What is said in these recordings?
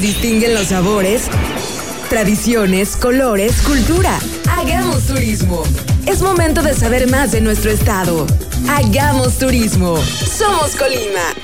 distinguen los sabores, tradiciones, colores, cultura. Hagamos turismo. Es momento de saber más de nuestro estado. Hagamos turismo. Somos Colima.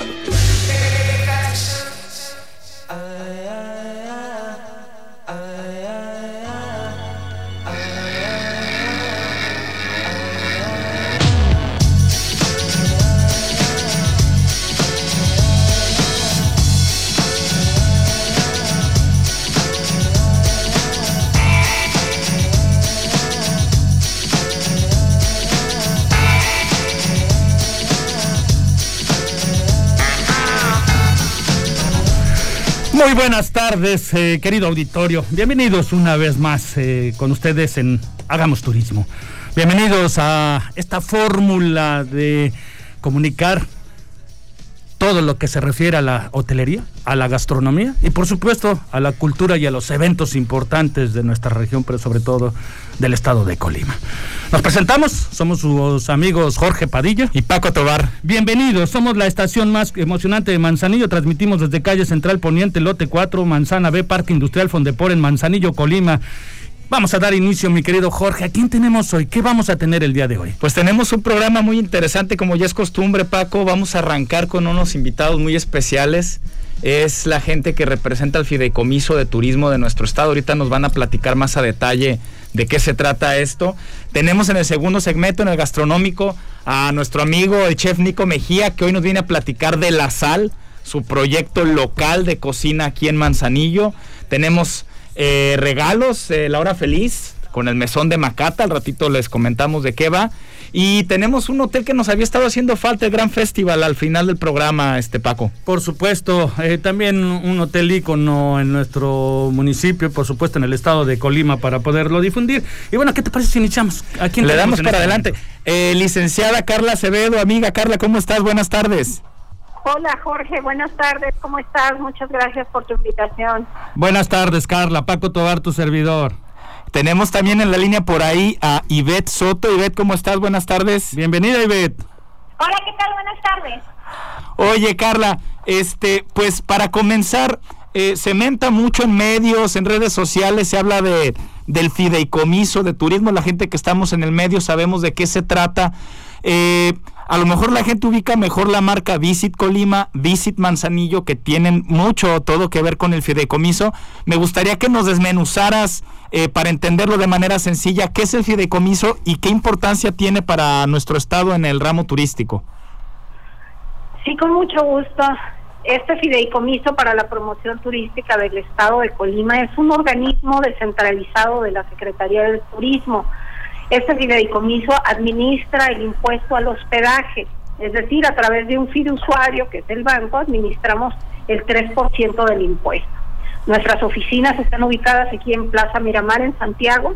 Buenas tardes, eh, querido auditorio. Bienvenidos una vez más eh, con ustedes en Hagamos Turismo. Bienvenidos a esta fórmula de comunicar todo lo que se refiere a la hotelería, a la gastronomía y por supuesto a la cultura y a los eventos importantes de nuestra región, pero sobre todo del estado de Colima. Nos presentamos, somos sus amigos Jorge Padilla y Paco Tobar. Bienvenidos, somos la estación más emocionante de Manzanillo, transmitimos desde calle Central Poniente, Lote 4, Manzana B, Parque Industrial Fondepor en Manzanillo, Colima. Vamos a dar inicio, mi querido Jorge. ¿A quién tenemos hoy? ¿Qué vamos a tener el día de hoy? Pues tenemos un programa muy interesante, como ya es costumbre, Paco. Vamos a arrancar con unos invitados muy especiales. Es la gente que representa el fideicomiso de turismo de nuestro estado. Ahorita nos van a platicar más a detalle de qué se trata esto. Tenemos en el segundo segmento, en el gastronómico, a nuestro amigo el chef Nico Mejía, que hoy nos viene a platicar de La Sal, su proyecto local de cocina aquí en Manzanillo. Tenemos eh, regalos, eh, la hora feliz, con el mesón de Macata, al ratito les comentamos de qué va. Y tenemos un hotel que nos había estado haciendo falta, el Gran Festival, al final del programa, este Paco. Por supuesto, eh, también un hotel ícono en nuestro municipio, por supuesto en el estado de Colima, para poderlo difundir. Y bueno, ¿qué te parece si iniciamos? ¿A quién Le damos para este adelante. Eh, licenciada Carla Acevedo, amiga Carla, ¿cómo estás? Buenas tardes. Hola Jorge, buenas tardes, ¿cómo estás? Muchas gracias por tu invitación. Buenas tardes, Carla. Paco Tobar, tu servidor. Tenemos también en la línea por ahí a Ivette Soto. Ivette, ¿cómo estás? Buenas tardes. Bienvenida, Ivette. Hola, ¿qué tal? Buenas tardes. Oye, Carla, este, pues para comenzar, eh, se menta mucho en medios, en redes sociales, se habla de del fideicomiso de turismo. La gente que estamos en el medio sabemos de qué se trata. Eh, a lo mejor la gente ubica mejor la marca Visit Colima, Visit Manzanillo, que tienen mucho todo que ver con el fideicomiso. Me gustaría que nos desmenuzaras eh, para entenderlo de manera sencilla qué es el fideicomiso y qué importancia tiene para nuestro estado en el ramo turístico. Sí, con mucho gusto. Este fideicomiso para la promoción turística del estado de Colima es un organismo descentralizado de la Secretaría del Turismo este fideicomiso administra el impuesto al hospedaje, es decir, a través de un fideusuario, que es el banco, administramos el 3% del impuesto. Nuestras oficinas están ubicadas aquí en Plaza Miramar, en Santiago,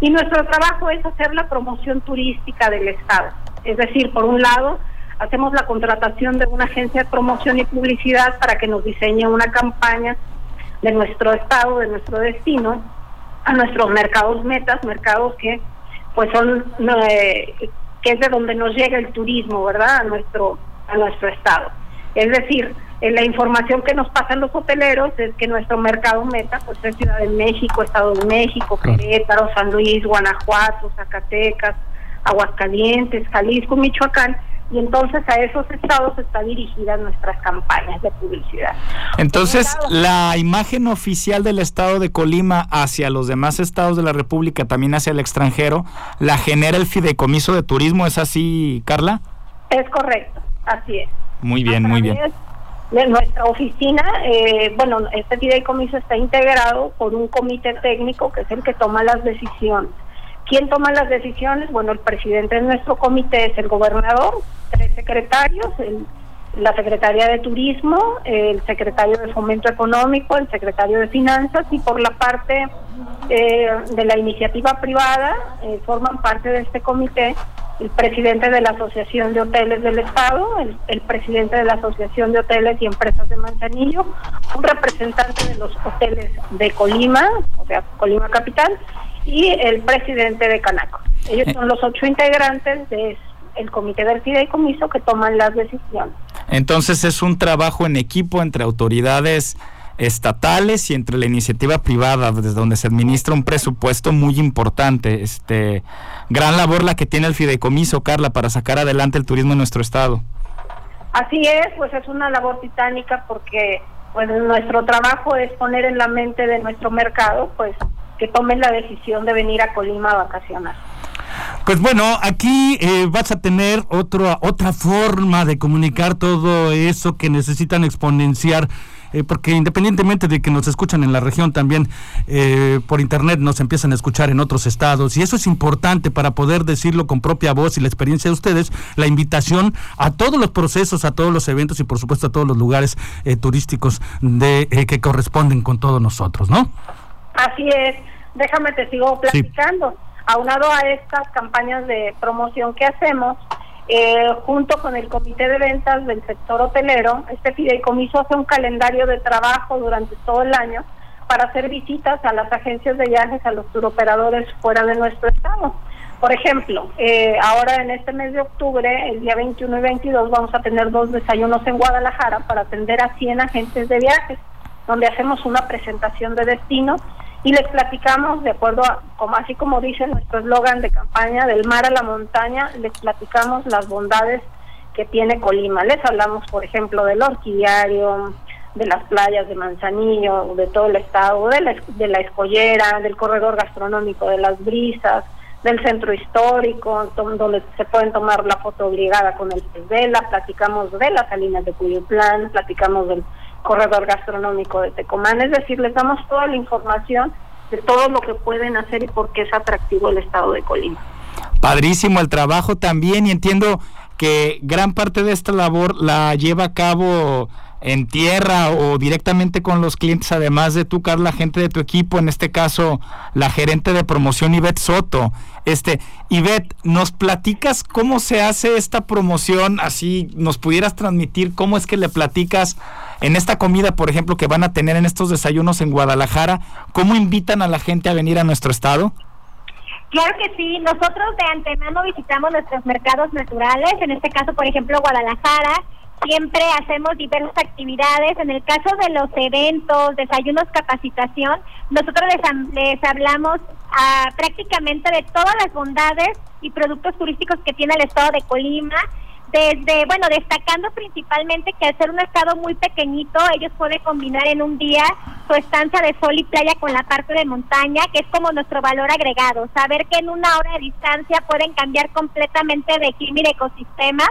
y nuestro trabajo es hacer la promoción turística del Estado. Es decir, por un lado, hacemos la contratación de una agencia de promoción y publicidad para que nos diseñe una campaña de nuestro Estado, de nuestro destino, a nuestros mercados metas, mercados que pues son eh, que es de donde nos llega el turismo, ¿verdad? A nuestro a nuestro estado. Es decir, en la información que nos pasan los hoteleros es que nuestro mercado meta pues es Ciudad de México, Estado de México, Querétaro, San Luis, Guanajuato, Zacatecas, Aguascalientes, Jalisco, Michoacán y entonces a esos estados está dirigida nuestras campañas de publicidad. Entonces, la imagen oficial del estado de Colima hacia los demás estados de la República, también hacia el extranjero, la genera el fideicomiso de turismo, ¿es así, Carla? Es correcto, así es. Muy bien, muy bien. De nuestra oficina, eh, bueno, este fideicomiso está integrado por un comité técnico que es el que toma las decisiones. ¿Quién toma las decisiones? Bueno, el presidente de nuestro comité es el gobernador, tres secretarios, la secretaria de Turismo, el secretario de Fomento Económico, el secretario de Finanzas y por la parte eh, de la iniciativa privada eh, forman parte de este comité el presidente de la Asociación de Hoteles del Estado, el, el, presidente de la Asociación de Hoteles y Empresas de Manzanillo, un representante de los hoteles de Colima, o sea, Colima Capital, y el presidente de Canaco. Ellos son los ocho integrantes de el comité del fideicomiso que toman las decisiones. Entonces es un trabajo en equipo entre autoridades estatales y entre la iniciativa privada, desde donde se administra un presupuesto muy importante. Este, gran labor la que tiene el fideicomiso, Carla, para sacar adelante el turismo en nuestro estado. Así es, pues es una labor titánica porque pues nuestro trabajo es poner en la mente de nuestro mercado, pues que tomen la decisión de venir a Colima a vacacionar. Pues bueno, aquí eh, vas a tener otra otra forma de comunicar todo eso que necesitan exponenciar eh, porque independientemente de que nos escuchan en la región, también eh, por internet nos empiezan a escuchar en otros estados. Y eso es importante para poder decirlo con propia voz y la experiencia de ustedes, la invitación a todos los procesos, a todos los eventos y por supuesto a todos los lugares eh, turísticos de que corresponden con todos nosotros, ¿no? Así es. Déjame te sigo platicando. Aunado a estas campañas de promoción que hacemos, eh, junto con el comité de ventas del sector hotelero, este fideicomiso hace un calendario de trabajo durante todo el año para hacer visitas a las agencias de viajes, a los turoperadores fuera de nuestro estado. Por ejemplo, eh, ahora en este mes de octubre, el día 21 y 22, vamos a tener dos desayunos en Guadalajara para atender a 100 agentes de viajes, donde hacemos una presentación de destino y les platicamos de acuerdo a, como así como dice nuestro eslogan de campaña del mar a la montaña, les platicamos las bondades que tiene Colima. Les hablamos, por ejemplo, del orquidiario, de las playas de Manzanillo, de todo el estado, de la, de la escollera, del corredor gastronómico de las brisas, del centro histórico, donde se pueden tomar la foto obligada con el pez vela, platicamos de las salinas de Cuyuplán, platicamos del corredor gastronómico de Tecomán, es decir, les damos toda la información de todo lo que pueden hacer y por qué es atractivo el estado de Colima. Padrísimo el trabajo también y entiendo que gran parte de esta labor la lleva a cabo en tierra o directamente con los clientes, además de tú, Carla, gente de tu equipo, en este caso la gerente de promoción Ivette Soto. Este, Ivette, ¿nos platicas cómo se hace esta promoción? Así nos pudieras transmitir cómo es que le platicas en esta comida, por ejemplo, que van a tener en estos desayunos en Guadalajara, ¿cómo invitan a la gente a venir a nuestro estado? Claro que sí, nosotros de antemano visitamos nuestros mercados naturales, en este caso, por ejemplo, Guadalajara, siempre hacemos diversas actividades. En el caso de los eventos, desayunos, capacitación, nosotros les, les hablamos ah, prácticamente de todas las bondades y productos turísticos que tiene el estado de Colima desde, bueno, destacando principalmente que al ser un estado muy pequeñito, ellos pueden combinar en un día su estancia de sol y playa con la parte de montaña, que es como nuestro valor agregado. Saber que en una hora de distancia pueden cambiar completamente de clima y de ecosistema.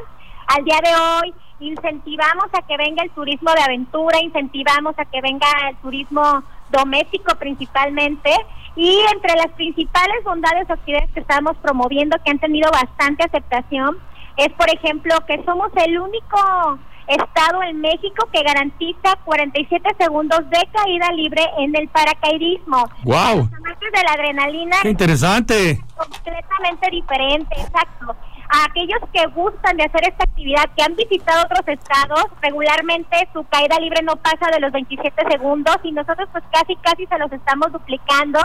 Al día de hoy incentivamos a que venga el turismo de aventura, incentivamos a que venga el turismo doméstico principalmente y entre las principales bondades o actividades que estamos promoviendo que han tenido bastante aceptación es, por ejemplo, que somos el único estado en México que garantiza 47 segundos de caída libre en el paracaidismo. ¡Wow! de la adrenalina. ¡Qué interesante! Completamente diferente, exacto. A aquellos que gustan de hacer esta actividad, que han visitado otros estados, regularmente su caída libre no pasa de los 27 segundos y nosotros pues casi casi se los estamos duplicando.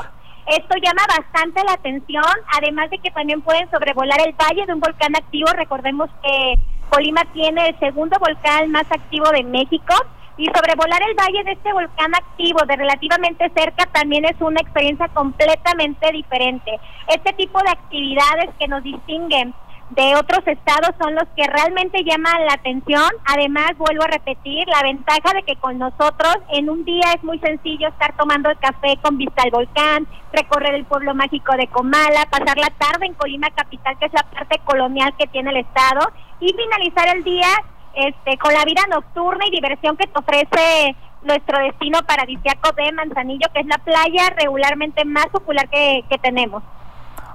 Esto llama bastante la atención, además de que también pueden sobrevolar el valle de un volcán activo. Recordemos que Colima tiene el segundo volcán más activo de México y sobrevolar el valle de este volcán activo de relativamente cerca también es una experiencia completamente diferente. Este tipo de actividades que nos distinguen de otros estados son los que realmente llaman la atención. Además, vuelvo a repetir, la ventaja de que con nosotros en un día es muy sencillo estar tomando el café con vista al volcán, recorrer el pueblo mágico de Comala, pasar la tarde en Colima Capital, que es la parte colonial que tiene el estado, y finalizar el día este, con la vida nocturna y diversión que te ofrece nuestro destino paradisíaco de Manzanillo, que es la playa regularmente más popular que, que tenemos.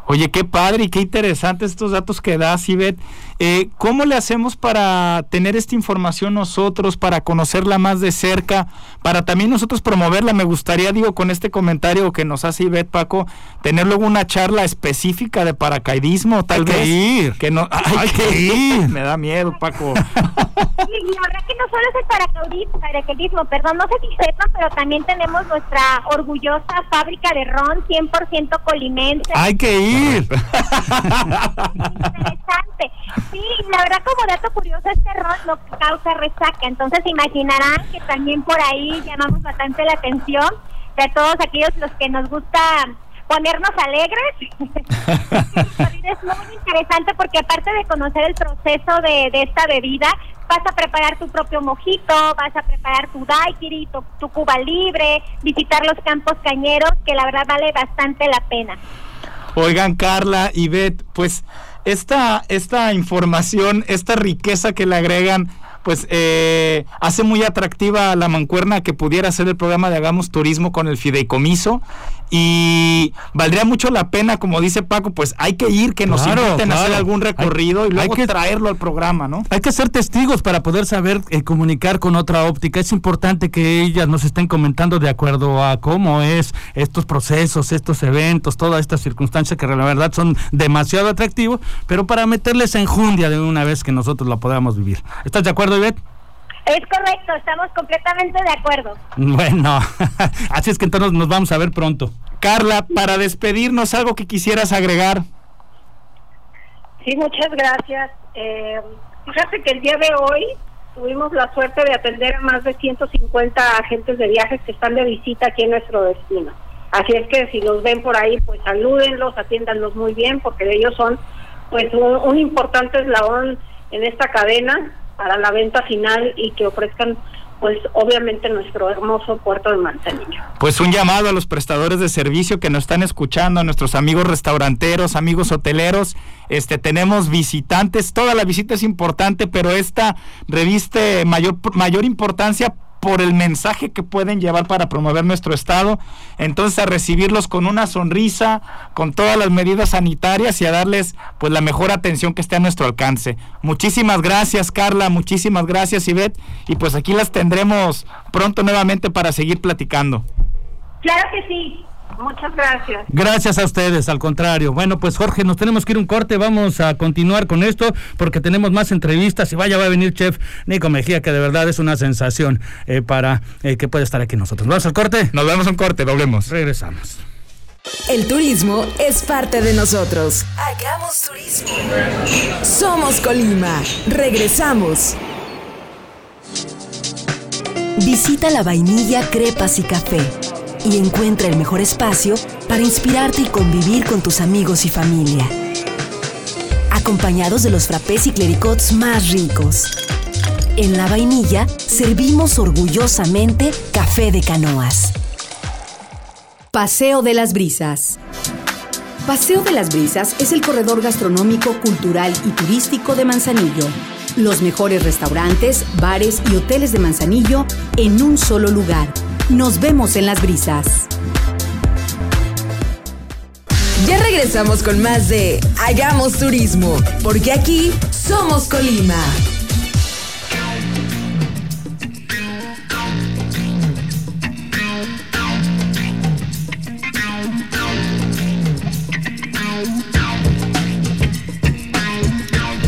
Oye, qué padre y qué interesante estos datos que das, Ivette. Eh, ¿Cómo le hacemos para tener esta información nosotros, para conocerla más de cerca, para también nosotros promoverla? Me gustaría, digo, con este comentario que nos hace Ivette, Paco, tener luego una charla específica de paracaidismo, tal hay vez. Que ir. Que no, hay, que ir. Me da miedo, Paco. Sí, la verdad que no solo es el paracaidismo, perdón, no sé si sepan, pero también tenemos nuestra orgullosa fábrica de ron 100% colimense. Hay que ir ir. Interesante. Verdad como dato curioso este ron no causa resaca, entonces imaginarán que también por ahí llamamos bastante la atención de todos aquellos los que nos gusta ponernos alegres. es muy interesante porque aparte de conocer el proceso de, de, esta bebida, vas a preparar tu propio mojito, vas a preparar tu daiquiri, tu, tu cuba libre, visitar los campos cañeros, que la verdad vale bastante la pena. Oigan, Carla y Beth, pues esta, esta información, esta riqueza que le agregan pues eh, hace muy atractiva la mancuerna que pudiera hacer el programa de Hagamos Turismo con el fideicomiso y valdría mucho la pena, como dice Paco, pues hay que ir, que nos inviten a hacer algún recorrido y luego hay que traerlo al programa, ¿no? Hay que ser testigos para poder saber eh, comunicar con otra óptica. Es importante que ellas nos estén comentando de acuerdo a cómo es estos procesos, estos eventos, todas estas circunstancias que la verdad son demasiado atractivos, pero para meterles enjundia de una vez que nosotros la podamos vivir. ¿Estás de acuerdo, Ivette? Es correcto, estamos completamente de acuerdo. Bueno, así es que entonces nos vamos a ver pronto. Carla, para despedirnos, algo que quisieras agregar. Sí, muchas gracias. Eh, fíjate que el día de hoy tuvimos la suerte de atender a más de 150 agentes de viajes que están de visita aquí en nuestro destino. Así es que si los ven por ahí, pues salúdenlos, atiéndanlos muy bien, porque ellos son pues un, un importante eslabón en esta cadena para la venta final y que ofrezcan pues obviamente nuestro hermoso puerto de Manzanillo. Pues un llamado a los prestadores de servicio que nos están escuchando, a nuestros amigos restauranteros, amigos hoteleros, este tenemos visitantes, toda la visita es importante, pero esta reviste mayor mayor importancia por el mensaje que pueden llevar para promover nuestro estado. Entonces a recibirlos con una sonrisa, con todas las medidas sanitarias y a darles pues la mejor atención que esté a nuestro alcance. Muchísimas gracias Carla, muchísimas gracias Ivette y pues aquí las tendremos pronto nuevamente para seguir platicando. Claro que sí. Muchas gracias. Gracias a ustedes, al contrario. Bueno, pues Jorge, nos tenemos que ir un corte, vamos a continuar con esto porque tenemos más entrevistas y vaya, va a venir Chef Nico Mejía, que de verdad es una sensación eh, para eh, que pueda estar aquí nosotros. ¿Vamos al corte? Nos vemos un corte, doblemos. Regresamos. El turismo es parte de nosotros. Hagamos turismo. Somos Colima. Regresamos. Visita la vainilla, crepas y café y encuentra el mejor espacio para inspirarte y convivir con tus amigos y familia. Acompañados de los frappés y clericots más ricos. En la vainilla servimos orgullosamente café de canoas. Paseo de las Brisas. Paseo de las Brisas es el corredor gastronómico, cultural y turístico de Manzanillo. Los mejores restaurantes, bares y hoteles de Manzanillo en un solo lugar. Nos vemos en las brisas. Ya regresamos con más de Hagamos Turismo, porque aquí somos Colima.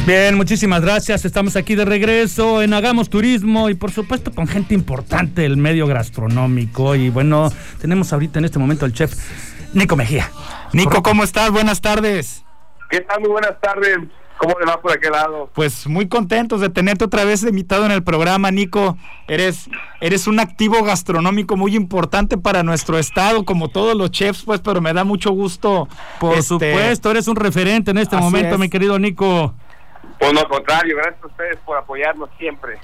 Bien, muchísimas gracias. Estamos aquí de regreso en Hagamos Turismo y por supuesto con gente importante del medio gastronómico. Y bueno, tenemos ahorita en este momento al chef Nico Mejía. Nico, ¿cómo estás? Buenas tardes. ¿Qué tal? Muy buenas tardes. ¿Cómo le va por aquel lado? Pues muy contentos de tenerte otra vez invitado en el programa, Nico. Eres, eres un activo gastronómico muy importante para nuestro estado, como todos los chefs, pues, pero me da mucho gusto. Por este... supuesto, eres un referente en este Así momento, es. mi querido Nico. Pues no, al contrario, gracias a ustedes por apoyarnos siempre.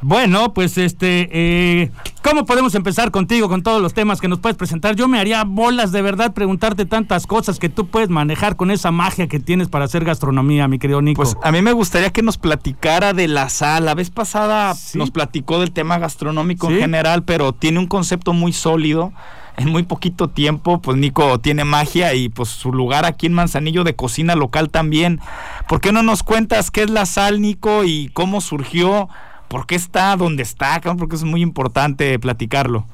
Bueno, pues este, eh, ¿cómo podemos empezar contigo con todos los temas que nos puedes presentar? Yo me haría bolas de verdad preguntarte tantas cosas que tú puedes manejar con esa magia que tienes para hacer gastronomía, mi querido Nico. Pues a mí me gustaría que nos platicara de la sal. La vez pasada Sí. nos platicó del tema gastronómico Sí. en general, pero tiene un concepto muy sólido. En muy poquito tiempo, pues Nico tiene magia y pues su lugar aquí en Manzanillo de cocina local también. ¿Por qué no nos cuentas qué es la sal, Nico, y cómo surgió? ¿Por qué está donde está? Porque es muy importante platicarlo.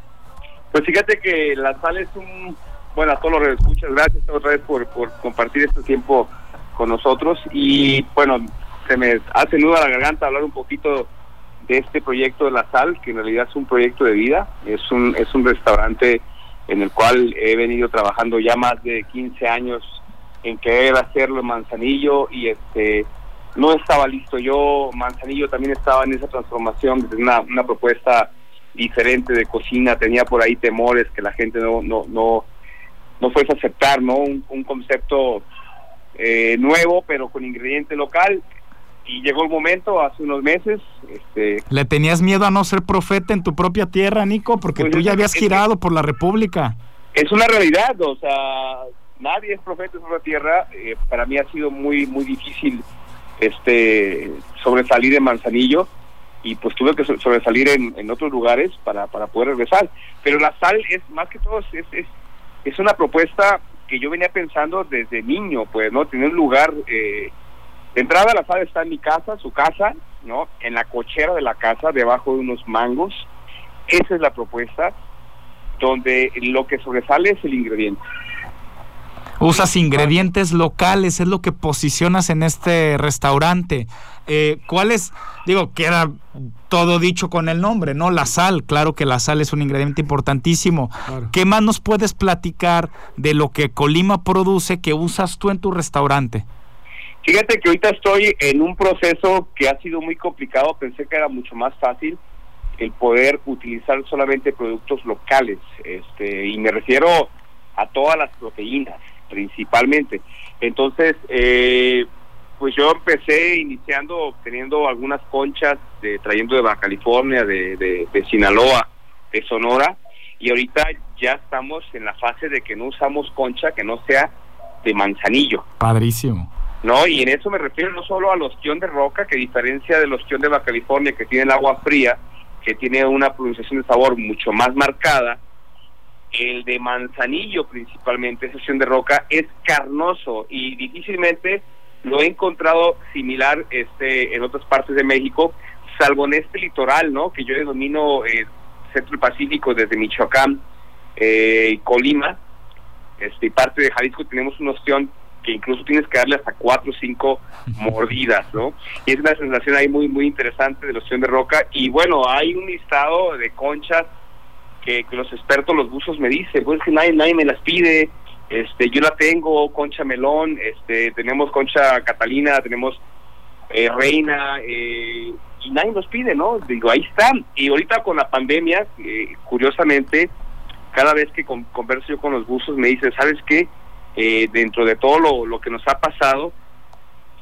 Pues fíjate que la sal es un... Bueno, a todos los escuchas, gracias otra vez por, por compartir este tiempo con nosotros. Y bueno, se me hace nudo a la garganta hablar un poquito de este proyecto de la sal, que en realidad es un proyecto de vida. Es un, es un restaurante en el cual he venido trabajando ya más de 15 años en querer hacerlo en Manzanillo y este no estaba listo yo, Manzanillo también estaba en esa transformación, una, una propuesta diferente de cocina, tenía por ahí temores que la gente no no no, no fuese aceptar, ¿no? Un, concepto eh, nuevo pero con ingrediente local y llegó el momento hace unos meses. Este, ¿Le tenías miedo a no ser profeta en tu propia tierra, Nico? Porque pues tú ya habías girado por la República. Es una realidad, o sea, nadie es profeta en su tierra. Eh, para mí ha sido muy muy difícil este sobresalir de Manzanillo y pues tuve que sobresalir en, en otros lugares para, para poder regresar. Pero la sal es más que todo, es, es, es una propuesta que yo venía pensando desde niño, pues, ¿no? Tener un lugar... Eh, de entrada la sal está en mi casa, su casa, ¿no? En la cochera de la casa, debajo de unos mangos. Esa es la propuesta, donde lo que sobresale es el ingrediente. Usas ingredientes locales, es lo que posicionas en este restaurante. Eh, ¿Cuál es? Digo, queda todo dicho con el nombre, ¿no? La sal, claro que la sal es un ingrediente importantísimo. ¿Qué más nos puedes platicar de lo que Colima produce que usas tú en tu restaurante? Fíjate que ahorita estoy en un proceso que ha sido muy complicado, pensé que era mucho más fácil el poder utilizar solamente productos locales, este, y me refiero a todas las proteínas principalmente. Entonces, eh, pues yo empecé iniciando teniendo algunas conchas de, trayendo de Baja California, de, de, de Sinaloa, de Sonora, y ahorita ya estamos en la fase de que no usamos concha que no sea de manzanillo. Padrísimo. ¿No? Y en eso me refiero no solo al ostión de roca, que diferencia del ostión de Baja California, que tiene el agua fría, que tiene una pronunciación de sabor mucho más marcada, el de manzanillo principalmente, ese de roca, es carnoso y difícilmente lo he encontrado similar este en otras partes de México, salvo en este litoral, ¿no? Que yo domino eh, Centro Pacífico desde Michoacán eh, y Colima, este, parte de Jalisco tenemos un ostión que incluso tienes que darle hasta cuatro o cinco mordidas, ¿no? Y es una sensación ahí muy, muy interesante de la opción de roca. Y bueno, hay un listado de conchas que, los expertos, los buzos me dicen, pues que nadie, nadie me las pide, este, yo la tengo, concha melón, este, tenemos concha catalina, tenemos eh, reina, eh, y nadie nos pide, ¿no? Digo, ahí están. Y ahorita con la pandemia, eh, curiosamente, cada vez que converso yo con los buzos me dicen, ¿sabes qué? Eh, dentro de todo lo, lo que nos ha pasado,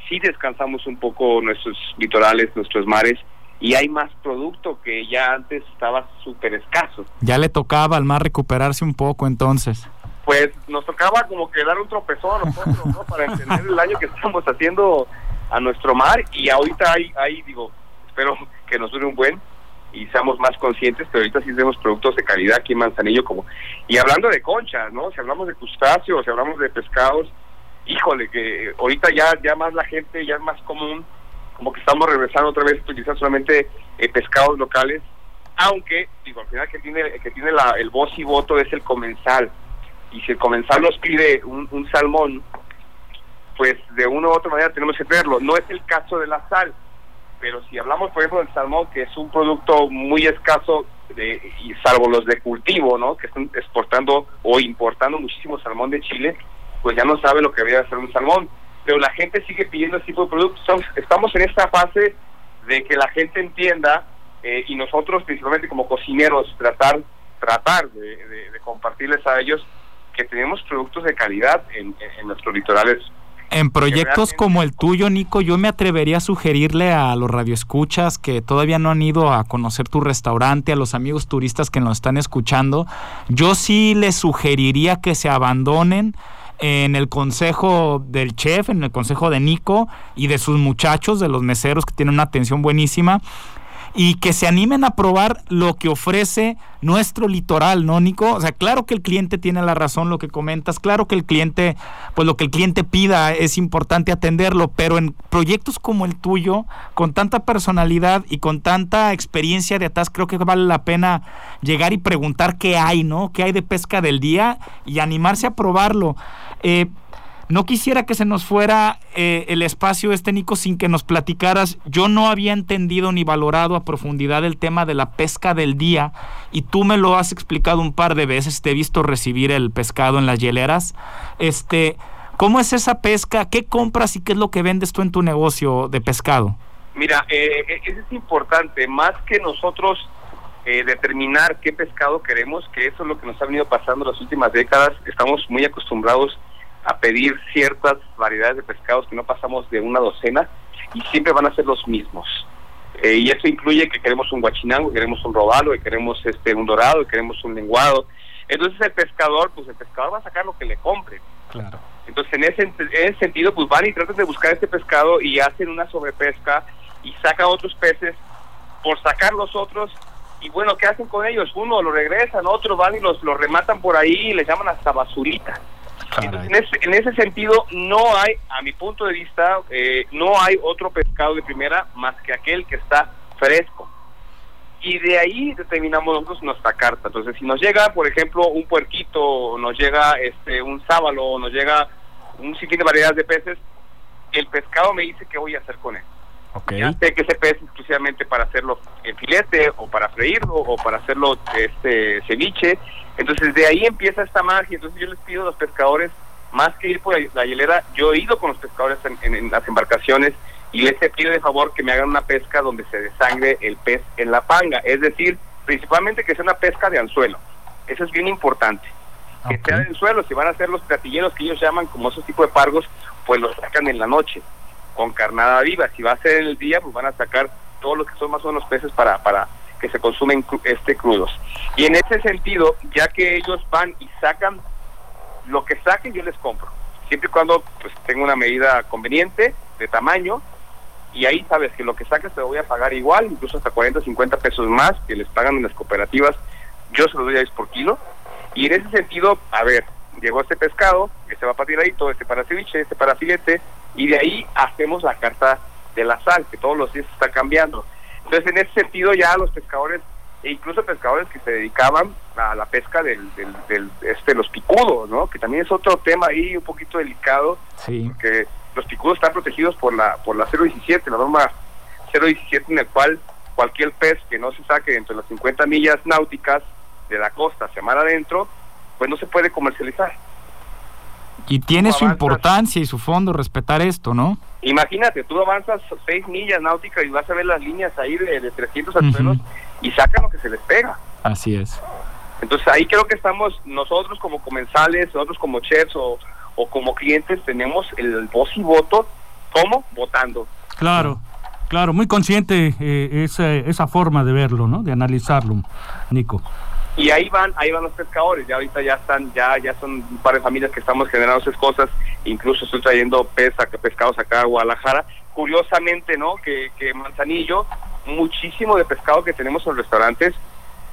sí descansamos un poco nuestros litorales, nuestros mares, y hay más producto que ya antes estaba súper escaso. Ya le tocaba al mar recuperarse un poco entonces. Pues nos tocaba como que dar un tropezón nosotros, ¿no? Para entender el daño que estamos haciendo a nuestro mar y ahorita hay, hay digo, espero que nos dure un buen, y seamos más conscientes, pero ahorita sí tenemos productos de calidad aquí en Manzanillo como y hablando de conchas, ¿no? Si hablamos de crustáceos, si hablamos de pescados, híjole, que ahorita ya ya más la gente ya es más común como que estamos regresando otra vez a utilizar solamente eh, pescados locales, aunque digo, al final que tiene que tiene la, el voz y voto es el comensal. Y si el comensal nos pide un, un salmón, pues de una u otra manera tenemos que tenerlo. No es el caso de la sal pero si hablamos, por ejemplo, del salmón, que es un producto muy escaso, de, y salvo los de cultivo, ¿no? Que están exportando o importando muchísimo salmón de Chile, pues ya no sabe lo que debe hacer un salmón. Pero la gente sigue pidiendo ese tipo de productos. Estamos en esta fase de que la gente entienda eh, y nosotros, principalmente como cocineros, tratar tratar de, compartirles a ellos que tenemos productos de calidad en nuestros litorales en proyectos como el tuyo, Nico, yo me atrevería a sugerirle a los radioescuchas que todavía no han ido a conocer tu restaurante, a los amigos turistas que nos están escuchando, yo sí les sugeriría que se abandonen en el consejo del chef, en el consejo de Nico y de sus muchachos, de los meseros que tienen una atención buenísima y que se animen a probar lo que ofrece nuestro litoral, ¿no, Nico? O sea, claro que el cliente tiene la razón, lo que comentas, claro que el cliente, pues lo que el cliente pida es importante atenderlo, pero en proyectos como el tuyo, con tanta personalidad y con tanta experiencia de atrás, creo que vale la pena llegar y preguntar qué hay, ¿no? ¿Qué hay de pesca del día? Y animarse a probarlo. Eh, no quisiera que se nos fuera eh, el espacio este, Nico, sin que nos platicaras. Yo no había entendido ni valorado a profundidad el tema de la pesca del día y tú me lo has explicado un par de veces. Te he visto recibir el pescado en las hieleras. Este, ¿Cómo es esa pesca? ¿Qué compras y qué es lo que vendes tú en tu negocio de pescado? Mira, eh, eso es importante, más que nosotros eh, determinar qué pescado queremos, que eso es lo que nos ha venido pasando las últimas décadas, estamos muy acostumbrados pedir ciertas variedades de pescados que no pasamos de una docena y siempre van a ser los mismos. Eh, y eso incluye que queremos un guachinango, que queremos un robalo, que queremos este un dorado, que queremos un lenguado. Entonces el pescador, pues el pescador va a sacar lo que le compre. Claro. Entonces en ese, en ese sentido, pues van y tratan de buscar este pescado y hacen una sobrepesca y sacan otros peces por sacar los otros. Y bueno, ¿qué hacen con ellos? Uno lo regresan, otro van y los, los rematan por ahí y les llaman hasta basurita. Entonces, en, ese, en ese sentido, no hay, a mi punto de vista, eh, no hay otro pescado de primera más que aquel que está fresco. Y de ahí determinamos nosotros nuestra carta. Entonces, si nos llega, por ejemplo, un puerquito, nos llega este un sábalo, nos llega un sinfín de variedades de peces, el pescado me dice qué voy a hacer con él. Okay. Ya sé que ese pez exclusivamente para hacerlo en filete o para freírlo o para hacerlo este ceviche. Entonces de ahí empieza esta magia. Entonces yo les pido a los pescadores, más que ir por la hielera, yo he ido con los pescadores en, en, en las embarcaciones y les pido de favor que me hagan una pesca donde se desangre el pez en la panga. Es decir, principalmente que sea una pesca de anzuelo. Eso es bien importante. Que sea de anzuelo, si van a hacer los platilleros que ellos llaman como esos tipos de pargos, pues los sacan en la noche con carnada viva. Si va a ser en el día, pues van a sacar todos los que son más o menos peces para, para que se consumen este crudos. Y en ese sentido, ya que ellos van y sacan lo que saquen, yo les compro. Siempre y cuando pues tenga una medida conveniente de tamaño y ahí sabes que lo que saques te lo voy a pagar igual, incluso hasta 40 o 50 pesos más que les pagan en las cooperativas, yo se los doy a 10 por kilo. Y en ese sentido, a ver, llegó este pescado, este va para tiradito, este para ceviche, este para filete, y de ahí hacemos la carta de la sal, que todos los días está cambiando. Entonces, en ese sentido, ya los pescadores, e incluso pescadores que se dedicaban a la pesca del, del, del este, los picudos, ¿no? Que también es otro tema ahí un poquito delicado, Sí. porque los picudos están protegidos por la por la 017, la norma 017 en el cual cualquier pez que no se saque dentro de las 50 millas náuticas de la costa mar adentro, pues no se puede comercializar. Y tiene ¿Cómo su importancia y su fondo respetar esto, ¿no? Imagínate, tú avanzas 6 millas náuticas y vas a ver las líneas ahí de, de 300 Ujú. anzuelos y sacan lo que se les pega. Así es. Entonces ahí creo que estamos nosotros como comensales, nosotros como chefs o, o como clientes tenemos el voz y voto, ¿cómo? Votando. Claro, claro, muy consciente eh, esa, esa forma de verlo, ¿no? De analizarlo, Nico. Y ahí van, ahí van los pescadores, ya ahorita ya están, ya, ya son un par de familias que estamos generando esas cosas, incluso estoy trayendo pez, acá- pescados acá a Guadalajara. Curiosamente, ¿no? Que, que Manzanillo, muchísimo de pescado que tenemos en los restaurantes,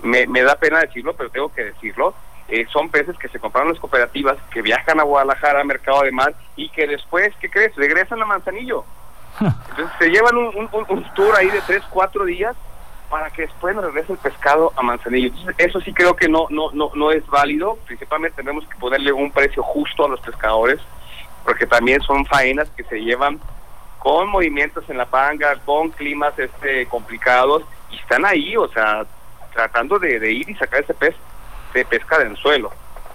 me, me da pena decirlo, pero tengo que decirlo, eh, son peces que se compraron las cooperativas, que viajan a Guadalajara, Mercado de Mar, y que después, ¿qué crees? Regresan a Manzanillo. Entonces se llevan un, un- un- un tour ahí de tres, cuatro días para que después nos regrese el pescado a Manzanillo. Entonces, eso sí creo que no, no, no, no es válido. Principalmente tenemos que ponerle un precio justo a los pescadores, porque también son faenas que se llevan con movimientos en la panga, con climas este complicados, y están ahí, o sea, tratando de, de ir y sacar ese pez de pesca de anzuelo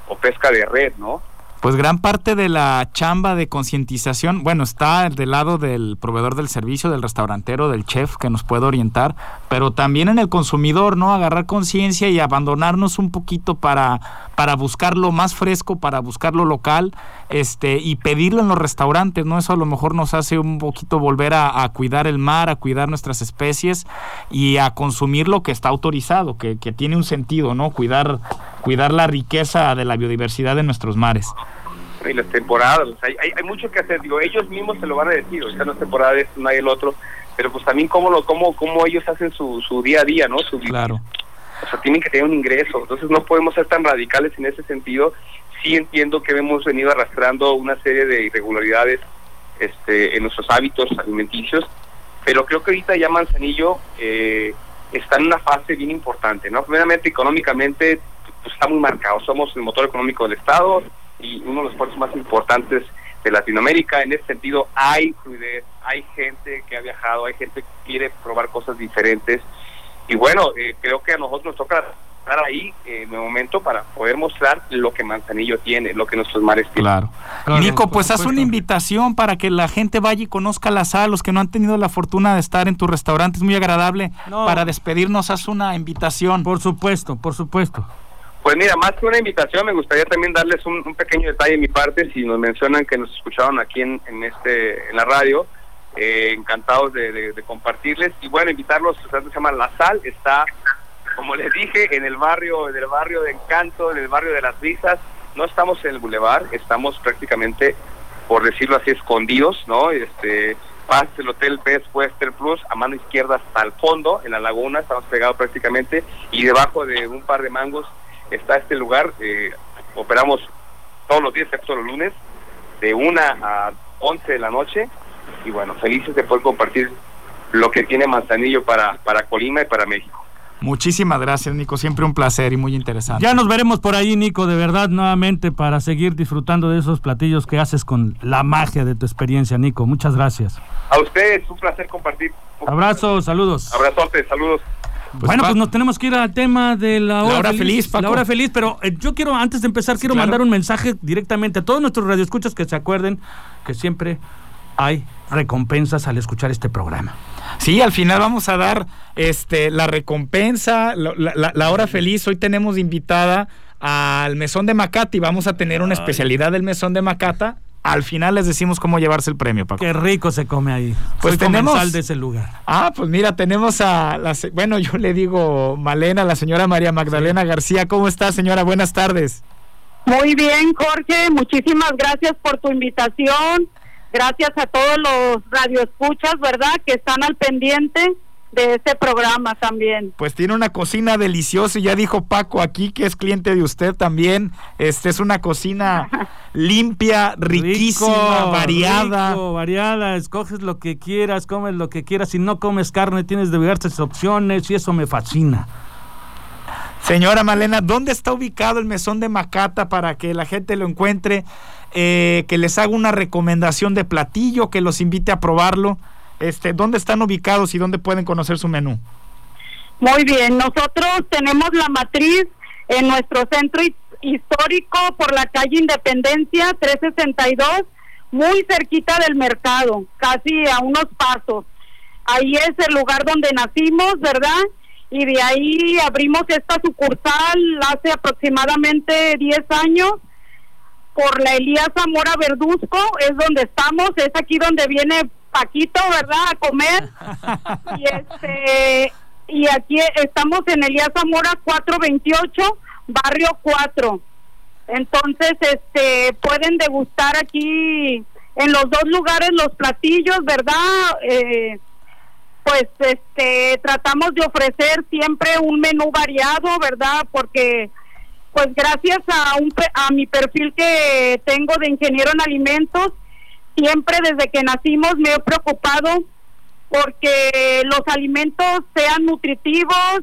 o pesca de red, ¿no? Pues gran parte de la chamba de concientización, bueno, está del lado del proveedor del servicio, del restaurantero, del chef que nos puede orientar, pero también en el consumidor, ¿no? Agarrar conciencia y abandonarnos un poquito para, para buscar lo más fresco, para buscar lo local, este, y pedirlo en los restaurantes, ¿no? Eso a lo mejor nos hace un poquito volver a, cuidar el mar, a cuidar nuestras especies y a consumir lo que está autorizado, que, que tiene un sentido, ¿no? Cuidar, cuidar la riqueza de la biodiversidad de nuestros mares. y las temporadas, o sea, hay, hay, hay mucho que hacer, digo, ellos mismos se lo van a decir, o sea, no es temporada de esto, no hay el otro, pero pues también cómo, lo, cómo, cómo ellos hacen su, su día a día, ¿no? Su, Claro. O sea, tienen que tener un ingreso, entonces no podemos ser tan radicales en ese sentido, sí entiendo que hemos venido arrastrando una serie de irregularidades este, en nuestros hábitos alimenticios, pero creo que ahorita ya Manzanillo eh, está en una fase bien importante, ¿no? Primeramente, económicamente, pues, está muy marcado, somos el motor económico del Estado, y uno de los puertos más importantes de Latinoamérica. En ese sentido, hay fluidez, hay gente que ha viajado, hay gente que quiere probar cosas diferentes. Y bueno, eh, creo que a nosotros nos toca estar ahí en el momento para poder mostrar lo que Manzanillo tiene, lo que nuestros mares tienen. Claro. Nico, pues haz una invitación para que la gente vaya y conozca la sal, los que no han tenido la fortuna de estar en tu restaurante, es muy agradable. Para despedirnos, haz una invitación. Por supuesto, por supuesto. Pues mira, más que una invitación, me gustaría también darles un, pequeño detalle de mi parte, si nos mencionan que nos escucharon aquí en, este en la radio, eh, encantados de, compartirles y bueno, invitarlos, se llama La Sal, está como les dije, en el barrio, en el barrio de Encanto, en el barrio de las Risas, no estamos en el bulevar, estamos prácticamente, por decirlo así, escondidos, ¿no? Este, pasa el Hotel Best Western Plus, a mano izquierda hasta el fondo, en la laguna, estamos pegados prácticamente, y debajo de un par de mangos está este lugar, eh, operamos todos los días, excepto los lunes, de una a 11 de la noche, y bueno, felices de poder compartir lo que tiene Manzanillo para, para Colima y para México. Muchísimas gracias, Nico. Siempre un placer y muy interesante. Ya nos veremos por ahí, Nico, de verdad, nuevamente para seguir disfrutando de esos platillos que haces con la magia de tu experiencia, Nico. Muchas gracias. A ustedes, un placer compartir. Abrazos, saludos. Abrazotes, saludos. Pues bueno, pues nos tenemos que ir al tema de la hora, feliz, La hora feliz, pero eh, yo quiero, antes de empezar, quiero mandar un mensaje directamente a todos nuestros radioescuchas que se acuerden que siempre hay recompensas al escuchar este programa. Sí, al final vamos a dar este, la recompensa, la, hora feliz. Hoy tenemos invitada al mesón de Macata y vamos a tener una especialidad del mesón de Macata. Al final les decimos cómo llevarse el premio, Paco. Qué rico se come ahí. Pues tenemos de ese lugar. Ah, pues mira, tenemos a la bueno, yo le digo Malena, la señora María Magdalena García. ¿Cómo está, señora? Buenas tardes. Muy bien, Jorge. Muchísimas gracias por tu invitación. Gracias a todos los radioescuchas, ¿verdad? Que están al pendiente de este programa también. Pues tiene una cocina deliciosa, ya dijo Paco aquí que es cliente de usted también. Este es una cocina limpia, riquísima, variada. variada, escoges lo que quieras, comes lo que quieras. Si no comes carne, tienes diversas opciones y eso me fascina. Señora Malena, ¿dónde está ubicado el mesón de Macata para que la gente lo encuentre? Eh, que les haga una recomendación de platillo, que los invite a probarlo. Este, ¿Dónde están ubicados y dónde pueden conocer su menú? Muy bien, nosotros tenemos la matriz en nuestro centro histórico por la calle Independencia 362, muy cerquita del mercado, casi a unos pasos. Ahí es el lugar donde nacimos, ¿verdad? Y de ahí abrimos esta sucursal hace aproximadamente 10 años por la Elías Zamora Verduzco, es donde estamos, es aquí donde viene Paquito, ¿verdad? A comer. y este y aquí estamos en Elías Zamora 428, barrio 4. Entonces, este pueden degustar aquí en los dos lugares los platillos, ¿verdad? Eh, pues este tratamos de ofrecer siempre un menú variado, ¿verdad? Porque pues gracias a, un, a mi perfil que tengo de ingeniero en alimentos, siempre desde que nacimos me he preocupado porque los alimentos sean nutritivos,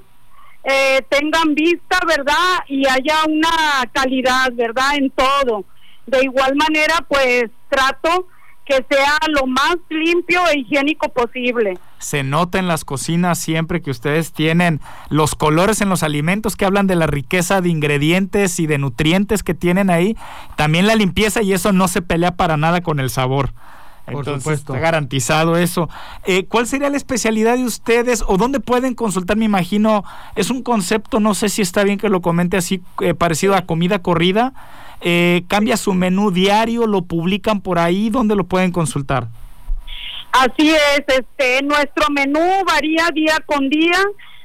eh, tengan vista, ¿verdad? Y haya una calidad, ¿verdad? En todo. De igual manera, pues trato que sea lo más limpio e higiénico posible. Se nota en las cocinas siempre que ustedes tienen los colores en los alimentos que hablan de la riqueza de ingredientes y de nutrientes que tienen ahí, también la limpieza y eso no se pelea para nada con el sabor. Por Entonces, está garantizado eso. Eh, ¿Cuál sería la especialidad de ustedes o dónde pueden consultar? Me imagino, es un concepto, no sé si está bien que lo comente así, eh, parecido a comida corrida eh, cambia su menú diario, lo publican por ahí, ¿dónde lo pueden consultar? Así es, este, nuestro menú varía día con día.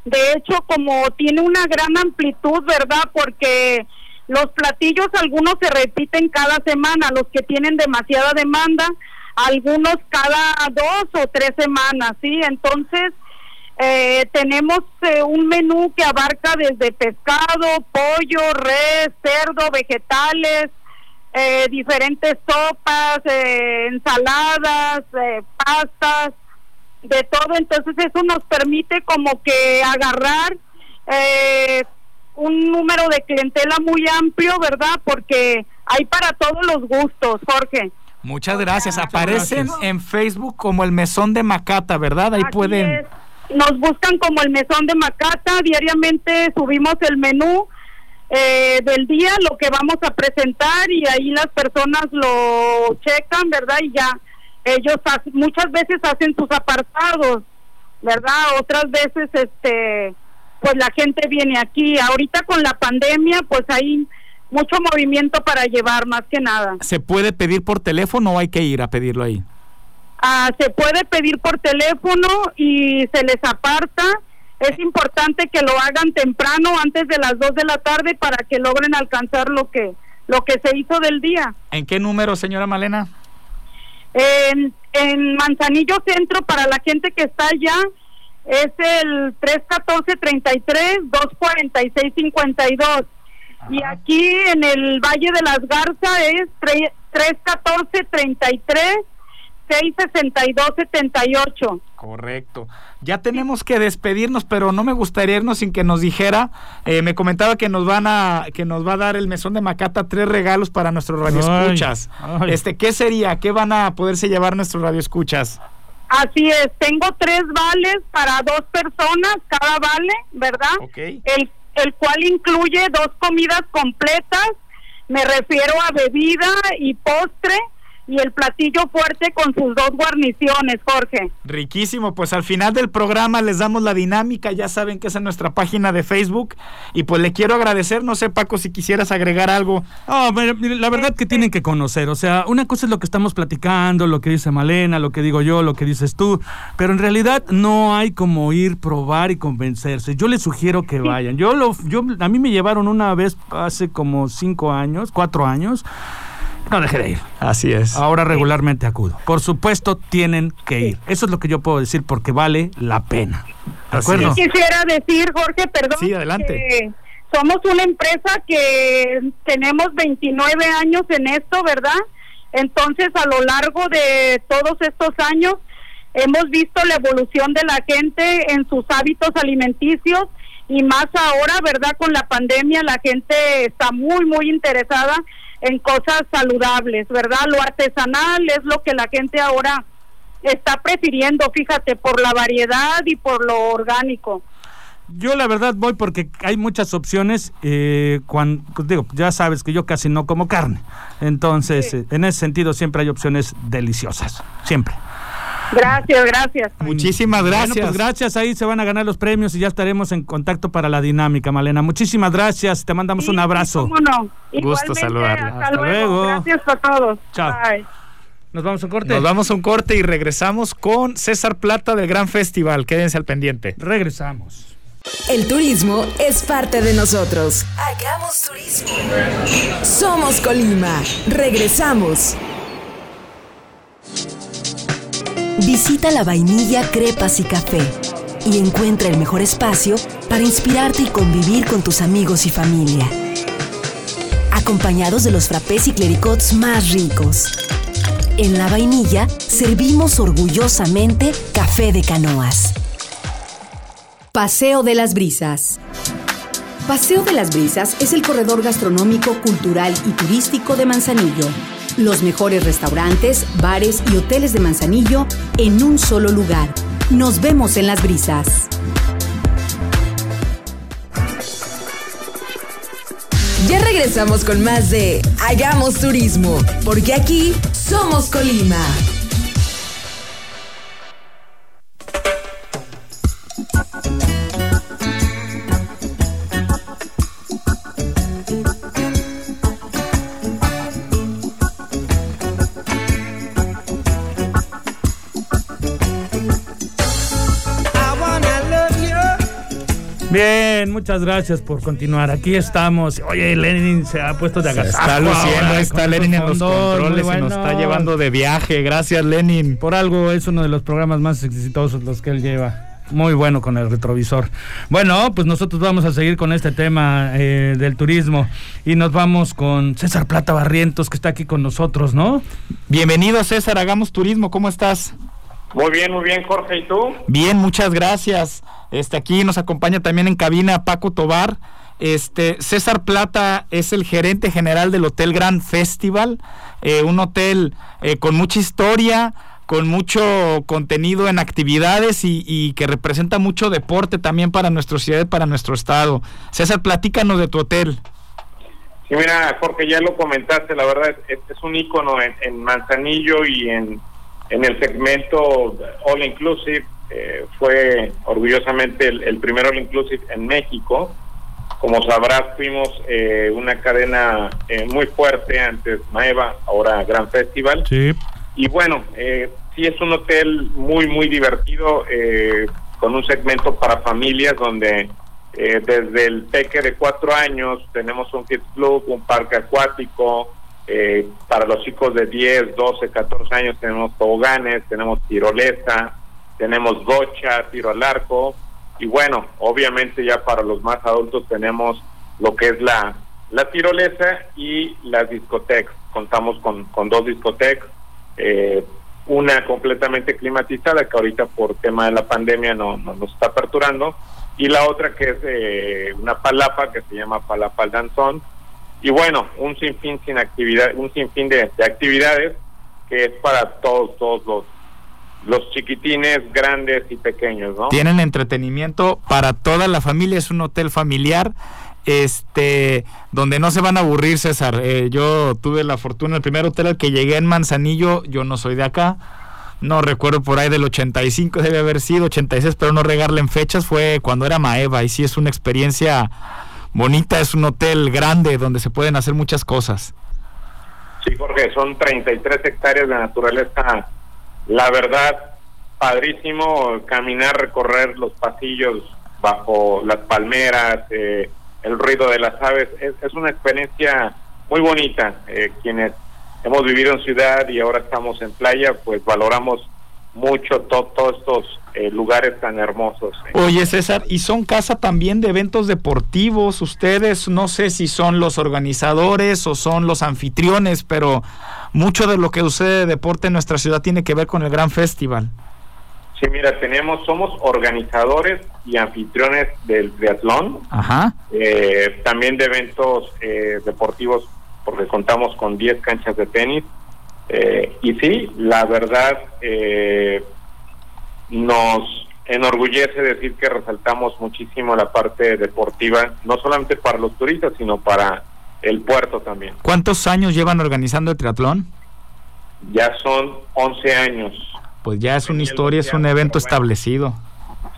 De hecho, como tiene una gran amplitud, ¿verdad? Porque los platillos algunos se repiten cada semana, los que tienen demasiada demanda, algunos cada dos o tres semanas, ¿sí? Entonces, eh, tenemos eh, un menú que abarca desde pescado, pollo, res, cerdo, vegetales, eh, diferentes sopas, ensaladas, pastas, de todo. Entonces eso nos permite como que agarrar un número de clientela muy amplio, ¿verdad? Porque hay para todos los gustos, Jorge. Muchas gracias. Aparecen en Facebook como el Mesón de Macata, ¿verdad? Ahí pueden nos buscan como el mesón de Macata, diariamente subimos el menú eh, del día, lo que vamos a presentar y ahí las personas lo checan, ¿verdad? Y ya ellos muchas veces hacen sus apartados, ¿verdad? Otras veces, este, pues la gente viene aquí. Ahorita con la pandemia, pues hay mucho movimiento para llevar, más que nada. ¿Se puede pedir por teléfono o hay que ir a pedirlo ahí? Ah, se puede pedir por teléfono y se les aparta. Es importante que lo hagan temprano, antes de las 2 de la tarde, para que logren alcanzar lo que lo que se hizo del día. ¿En qué número, señora Malena? En, en Manzanillo Centro, para la gente que está allá, es el 314-33-246-52. Y aquí en el Valle de las Garzas es 314-33. 662-78. Correcto. Ya tenemos que despedirnos, pero no me gustaría irnos sin que nos dijera. Eh, me comentaba que nos van a que nos va a dar el mesón de Macata tres regalos para nuestros radioescuchas. Este, ¿qué sería? ¿Qué van a poderse llevar nuestros radioescuchas? Así es, tengo tres vales para dos personas, cada vale, ¿verdad? Okay. El, el cual incluye dos comidas completas, me refiero a bebida y postre, y el platillo fuerte con sus dos guarniciones, Jorge. Riquísimo, pues al final del programa les damos la dinámica, ya saben que es en nuestra página de Facebook y pues le quiero agradecer, no sé Paco si quisieras agregar algo. Oh, la verdad que tienen que conocer, o sea, una cosa es lo que estamos platicando, lo que dice Malena, lo que digo yo, lo que dices tú, pero en realidad no hay como ir, probar y convencerse. Yo les sugiero que vayan. Yo lo, yo, a mí me llevaron una vez hace como cinco años, cuatro años no dejé de ir. Así es. Ahora regularmente acudo. Por supuesto, tienen que ir. Eso es lo que yo puedo decir porque vale la pena. ¿De acuerdo? Quisiera decir, Jorge, perdón. Sí, adelante. somos una empresa que tenemos 29 años en esto, ¿verdad? Entonces, a lo largo de todos estos años, hemos visto la evolución de la gente en sus hábitos alimenticios y más ahora, ¿verdad? Con la pandemia, la gente está muy, muy interesada en cosas saludables, ¿verdad? Lo artesanal es lo que la gente ahora está prefiriendo, fíjate, por la variedad y por lo orgánico. Yo la verdad voy porque hay muchas opciones. Eh, cuando, pues, digo, ya sabes que yo casi no como carne. Entonces, eh, en ese sentido siempre hay opciones deliciosas. Siempre. Gracias, gracias. Muchísimas gracias. Bueno, pues gracias. Ahí se van a ganar los premios y ya estaremos en contacto para la dinámica, Malena. Muchísimas gracias. Te mandamos un abrazo. Cómo no. Gusto saludarla. Hasta, luego. Gracias a todos. Chao. Nos vamos a un corte. Nos vamos a un corte y regresamos con César Plata del Gran Festival. Quédense al pendiente. Regresamos. El turismo es parte de nosotros. Hagamos turismo. Somos Colima. Regresamos. Visita la vainilla, crepas y café y encuentra el mejor espacio para inspirarte y convivir con tus amigos y familia. Acompañados de los frappés y clericots más ricos. En la vainilla servimos orgullosamente café de canoas. Paseo de las Brisas. Paseo de las Brisas es el corredor gastronómico, cultural y turístico de Manzanillo los mejores restaurantes, bares y hoteles de Manzanillo en un solo lugar. Nos vemos en las brisas. Ya regresamos con más de Hagamos Turismo, porque aquí somos Colima. Bien, muchas gracias por continuar. Aquí estamos. Oye, Lenin se ha puesto de agasajo. está luciendo, está Lenin en los controles y nos está llevando de viaje. Gracias, Lenin. Por algo es uno de los programas más exitosos los que él lleva. Muy bueno con el retrovisor. Bueno, pues nosotros vamos a seguir con este tema eh, del turismo y nos vamos con César Plata Barrientos que está aquí con nosotros, ¿no? Bienvenido César, hagamos turismo, ¿cómo estás? Muy bien, muy bien, Jorge, ¿y tú? Bien, muchas gracias. Este, aquí nos acompaña también en cabina Paco Tobar. Este, César Plata es el gerente general del Hotel Gran Festival, eh, un hotel eh, con mucha historia, con mucho contenido en actividades y, que representa mucho deporte también para nuestra ciudad para nuestro estado. César, platícanos de tu hotel. Sí, mira, Jorge, ya lo comentaste, la verdad, es, un ícono en, Manzanillo y en, en el segmento All Inclusive. Eh, fue orgullosamente el, primer All Inclusive en México. Como sabrás, fuimos eh, una cadena eh, muy fuerte antes Maeva, ahora Gran Festival. Sí. Y bueno, eh, sí es un hotel muy, muy divertido, con un segmento para familias donde desde el peque de cuatro años tenemos un kids club, un parque acuático, para los chicos de 10, 12, 14 años tenemos toboganes, tenemos tirolesa, tenemos bocha, tiro al arco, y bueno, obviamente ya para los más adultos tenemos lo que es la, la tirolesa y las discotecas. Contamos con, con dos discotecas, eh, una completamente climatizada que ahorita por tema de la pandemia no, no nos está aperturando y la otra que es eh, una palapa que se llama Palapa Danzón y bueno, un sinfín sin actividad, un sinfín de, de actividades que es para todos todos los los chiquitines grandes y pequeños, ¿no? Tienen entretenimiento para toda la familia, es un hotel familiar este donde no se van a aburrir César eh, yo tuve la fortuna el primer hotel al que llegué en Manzanillo yo no soy de acá no recuerdo por ahí del 85 debe haber sido 86 pero no regarle en fechas fue cuando era Maeva y sí es una experiencia bonita es un hotel grande donde se pueden hacer muchas cosas sí porque son 33 hectáreas de naturaleza la verdad, padrísimo caminar, recorrer los pasillos bajo las palmeras, eh, el ruido de las aves. Es, una experiencia muy bonita. Eh, quienes hemos vivido en ciudad y ahora estamos en playa, pues valoramos mucho todos estos eh, lugares tan hermosos. Oye César, ¿y son casa también de eventos deportivos? Ustedes no sé si son los organizadores o son los anfitriones, pero mucho de lo que sucede de deporte en nuestra ciudad tiene que ver con el gran festival. Sí, mira, tenemos, somos organizadores y anfitriones del triatlón, Ajá. Eh, también de eventos eh, deportivos, porque contamos con 10 canchas de tenis, eh, y sí, la verdad eh, nos enorgullece decir que resaltamos muchísimo la parte deportiva, no solamente para los turistas, sino para el puerto también. ¿Cuántos años llevan organizando el triatlón? Ya son 11 años. Pues ya es una historia, es un evento establecido.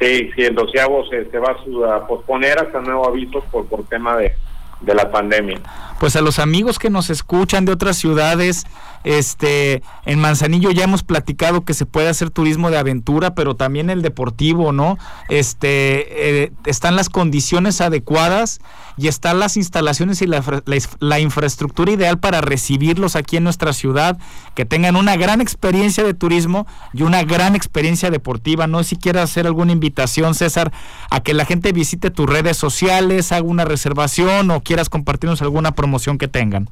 Sí, sí, el doceavo se, va a posponer hasta nuevo aviso por, por tema de, de la pandemia. Pues a los amigos que nos escuchan de otras ciudades, este, en Manzanillo ya hemos platicado que se puede hacer turismo de aventura, pero también el deportivo, ¿no? Este, eh, están las condiciones adecuadas y están las instalaciones y la, infraestructura ideal para recibirlos aquí en nuestra ciudad, que tengan una gran experiencia de turismo y una gran experiencia deportiva. No si quieres hacer alguna invitación, César, a que la gente visite tus redes sociales, haga una reservación o quieras compartirnos alguna promoción que tengan.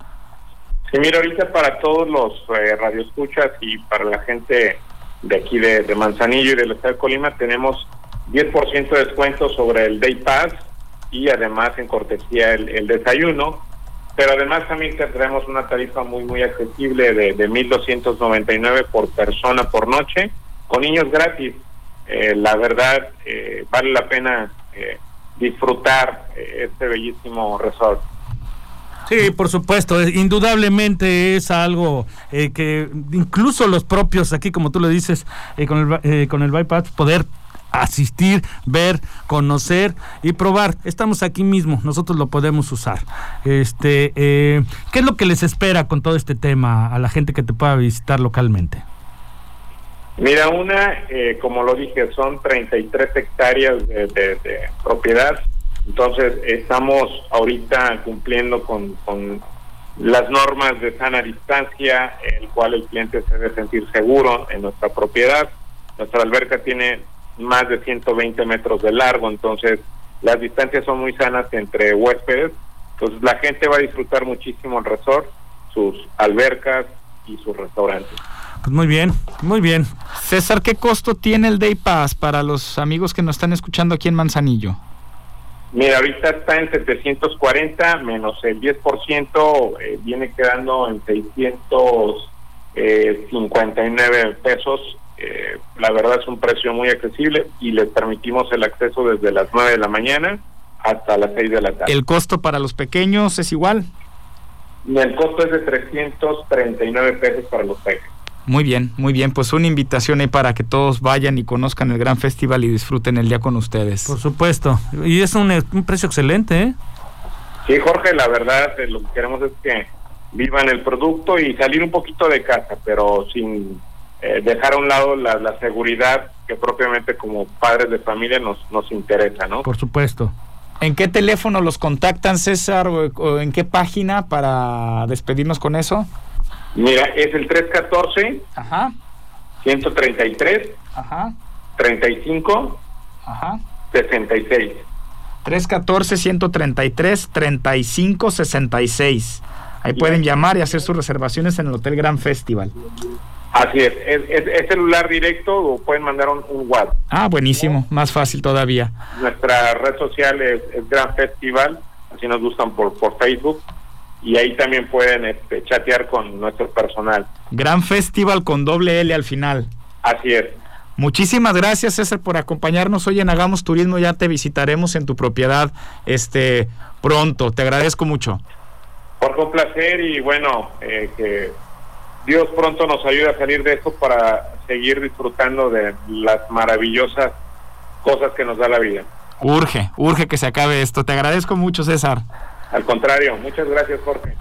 Sí, mira, ahorita para todos los eh, radioescuchas y para la gente de aquí de, Manzanillo y del estado de Colima, tenemos 10% de descuento sobre el Day Pass y además en cortesía el, desayuno. Pero además también tendremos una tarifa muy, muy accesible de, de 1.299 por persona por noche, con niños gratis. Eh, la verdad, eh, vale la pena eh, disfrutar este bellísimo resort. Sí, por supuesto, indudablemente es algo eh, que incluso los propios, aquí como tú le dices, eh, con, el, eh, con el bypass, poder asistir, ver, conocer y probar. Estamos aquí mismo, nosotros lo podemos usar. Este, ¿Qué es lo que les espera con todo este tema a la gente que te pueda visitar localmente? Mira, una, como lo dije, son 33 hectáreas de propiedad entonces, estamos ahorita cumpliendo con, las normas de sana distancia, el cual el cliente se debe sentir seguro en nuestra propiedad. Nuestra alberca tiene más de 120 metros de largo, entonces las distancias son muy sanas entre huéspedes. Entonces la gente va a disfrutar muchísimo el resort, sus albercas y sus restaurantes. Pues muy bien, muy bien. César, ¿qué costo tiene el Day Pass para los amigos que nos están escuchando aquí en Manzanillo? Mira, ahorita está en 740 menos el 10%, eh, viene quedando en 600, eh, 59 pesos. Eh, la verdad es un precio muy accesible y les permitimos el acceso desde las 9 de la mañana hasta las 6 de la tarde. ¿El costo para los pequeños es igual? El costo es de 339 pesos para los pequeños. Muy bien, muy bien. Pues una invitación ahí para que todos vayan y conozcan el gran festival y disfruten el día con ustedes. Por supuesto. Y es un, un precio excelente, ¿eh? Sí, Jorge, la verdad, eh, lo que queremos es que vivan el producto y salir un poquito de casa, pero sin eh, dejar a un lado la, la, seguridad que propiamente como padres de familia nos, nos interesa, ¿no? Por supuesto. ¿En qué teléfono los contactan, César, o, o en qué página para despedirnos con eso? Mira, es el 314 Ajá, 133 ajá, 35 ajá. 66. 314-133-3566. Ahí pueden llamar y hacer sus reservaciones en el Hotel Gran Festival. Así es, es, es- es celular directo o pueden mandar un, un WhatsApp. Ah, buenísimo, más fácil todavía. Nuestra red social es, es Gran Festival, así nos gustan por, por Facebook y ahí también pueden este, chatear con nuestro personal. Gran Festival con doble L al final. Así es. Muchísimas gracias, César, por acompañarnos hoy en Hagamos Turismo. Ya te visitaremos en tu propiedad este pronto. Te agradezco mucho. Por un placer y bueno, eh, que Dios pronto nos ayude a salir de esto para seguir disfrutando de las maravillosas cosas que nos da la vida. Urge, urge que se acabe esto. Te agradezco mucho, César. Al contrario, muchas gracias Jorge.